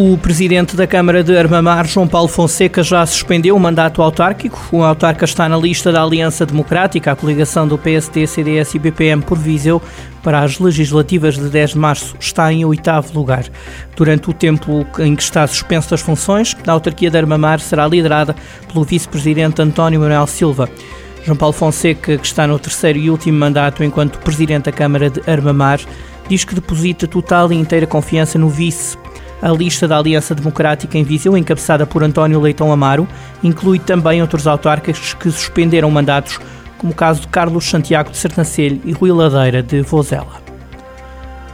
O presidente da Câmara de Armamar, João Paulo Fonseca, já suspendeu o mandato autárquico. O autarca está na lista da Aliança Democrática, a coligação do PSD, CDS e BPM por Viseu, para as legislativas de 10 de março. Está em oitavo lugar. Durante o tempo em que está suspenso das funções, a autarquia de Armamar será liderada pelo vice-presidente António Manuel Silva. João Paulo Fonseca, que está no terceiro e último mandato enquanto presidente da Câmara de Armamar, diz que deposita total e inteira confiança no vice a lista da Aliança Democrática em Viseu, encabeçada por António Leitão Amaro, inclui também outros autárquicos que suspenderam mandatos, como o caso de Carlos Santiago de Sertancelho e Rui Ladeira de Vozela.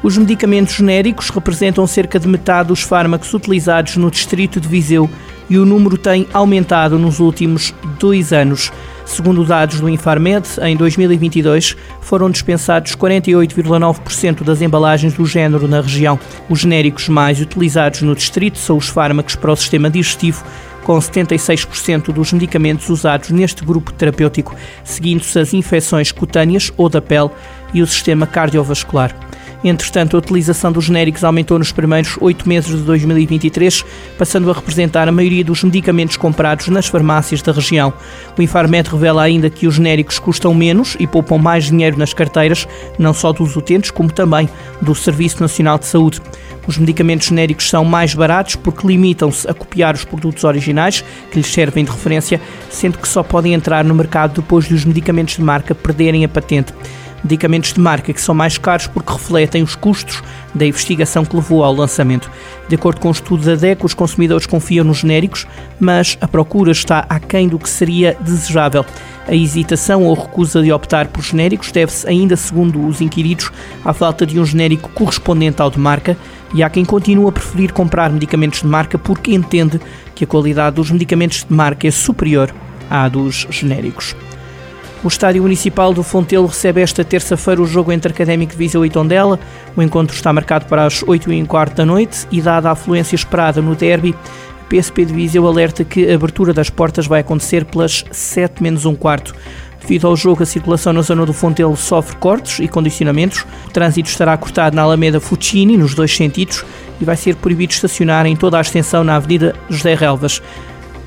Os medicamentos genéricos representam cerca de metade dos fármacos utilizados no distrito de Viseu e o número tem aumentado nos últimos dois anos. Segundo dados do Infarmed, em 2022 foram dispensados 48,9% das embalagens do género na região. Os genéricos mais utilizados no distrito são os fármacos para o sistema digestivo, com 76% dos medicamentos usados neste grupo terapêutico, seguindo-se as infecções cutâneas ou da pele e o sistema cardiovascular. Entretanto, a utilização dos genéricos aumentou nos primeiros oito meses de 2023, passando a representar a maioria dos medicamentos comprados nas farmácias da região. O Infarmed revela ainda que os genéricos custam menos e poupam mais dinheiro nas carteiras, não só dos utentes, como também do Serviço Nacional de Saúde. Os medicamentos genéricos são mais baratos porque limitam-se a copiar os produtos originais que lhes servem de referência, sendo que só podem entrar no mercado depois de os medicamentos de marca perderem a patente medicamentos de marca que são mais caros porque refletem os custos da investigação que levou ao lançamento. De acordo com o estudo da DEC, os consumidores confiam nos genéricos, mas a procura está aquém do que seria desejável. A hesitação ou recusa de optar por genéricos deve-se ainda, segundo os inquiridos, à falta de um genérico correspondente ao de marca e há quem continue a preferir comprar medicamentos de marca porque entende que a qualidade dos medicamentos de marca é superior à dos genéricos. O Estádio Municipal do Fontelo recebe esta terça-feira o jogo entre Académico de Viseu e Tondela. O encontro está marcado para as 8 e um quarto da noite e, dada a afluência esperada no derby, a PSP de Viseu alerta que a abertura das portas vai acontecer pelas 7 menos um quarto. Devido ao jogo, a circulação na zona do Fontelo sofre cortes e condicionamentos. O trânsito estará cortado na Alameda Fucini, nos dois sentidos, e vai ser proibido estacionar em toda a extensão na Avenida José Relvas.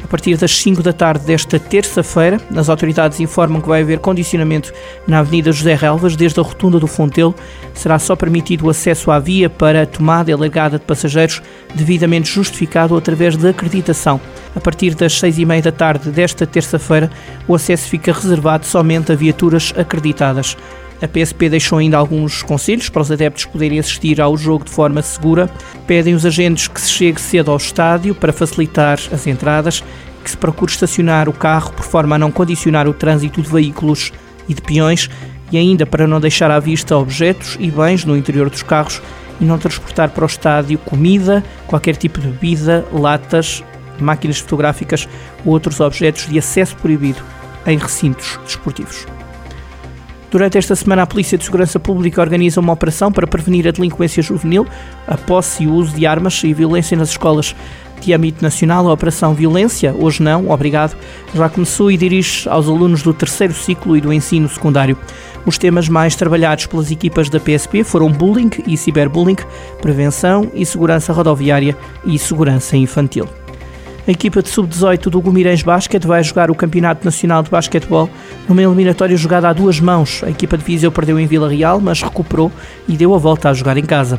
A partir das 5 da tarde desta terça-feira, as autoridades informam que vai haver condicionamento na Avenida José Relvas, desde a rotunda do Fontelo. Será só permitido o acesso à via para a tomada e largada de passageiros devidamente justificado através de acreditação. A partir das 6 e meia da tarde desta terça-feira, o acesso fica reservado somente a viaturas acreditadas. A PSP deixou ainda alguns conselhos para os adeptos poderem assistir ao jogo de forma segura. Pedem os agentes que se chegue cedo ao estádio para facilitar as entradas, que se procure estacionar o carro por forma a não condicionar o trânsito de veículos e de peões e ainda para não deixar à vista objetos e bens no interior dos carros e não transportar para o estádio comida, qualquer tipo de bebida, latas, máquinas fotográficas ou outros objetos de acesso proibido em recintos desportivos. Durante esta semana, a Polícia de Segurança Pública organiza uma operação para prevenir a delinquência juvenil, a posse e o uso de armas e violência nas escolas de âmbito nacional. A Operação Violência, hoje não, obrigado, já começou e dirige aos alunos do terceiro ciclo e do ensino secundário. Os temas mais trabalhados pelas equipas da PSP foram bullying e ciberbullying, prevenção e segurança rodoviária e segurança infantil. A equipa de sub-18 do Gumirães Basket vai jogar o Campeonato Nacional de Basquetebol numa eliminatória jogada a duas mãos. A equipa de Viseu perdeu em Vila Real, mas recuperou e deu a volta a jogar em casa.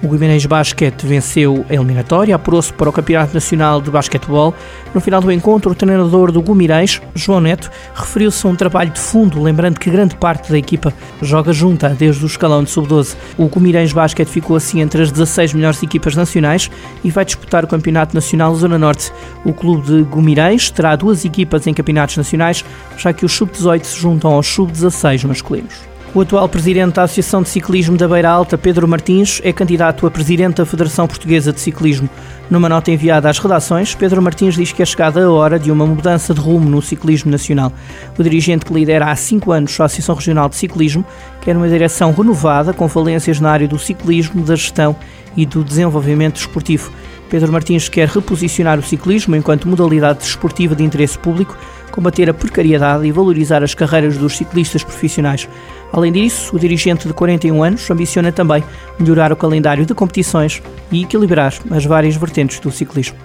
O Guimarães Basket venceu a eliminatória, apurou-se para o Campeonato Nacional de Basquetebol. No final do encontro, o treinador do Guimarães, João Neto, referiu-se a um trabalho de fundo, lembrando que grande parte da equipa joga junta desde o escalão de sub-12. O Guimarães Basket ficou assim entre as 16 melhores equipas nacionais e vai disputar o Campeonato Nacional Zona Norte. O clube de Guimarães terá duas equipas em campeonatos nacionais, já que os sub-18 se juntam aos sub-16 masculinos. O atual presidente da Associação de Ciclismo da Beira Alta, Pedro Martins, é candidato a presidente da Federação Portuguesa de Ciclismo. Numa nota enviada às redações, Pedro Martins diz que é chegada a hora de uma mudança de rumo no ciclismo nacional. O dirigente que lidera há cinco anos a Associação Regional de Ciclismo quer uma direção renovada com valências na área do ciclismo, da gestão e do desenvolvimento esportivo. Pedro Martins quer reposicionar o ciclismo enquanto modalidade desportiva de interesse público, combater a precariedade e valorizar as carreiras dos ciclistas profissionais. Além disso, o dirigente de 41 anos ambiciona também melhorar o calendário de competições e equilibrar as várias vertentes do ciclismo.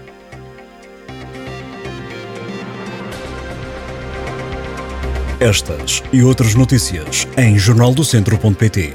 Estas e outras notícias em jornaldocentro.pt.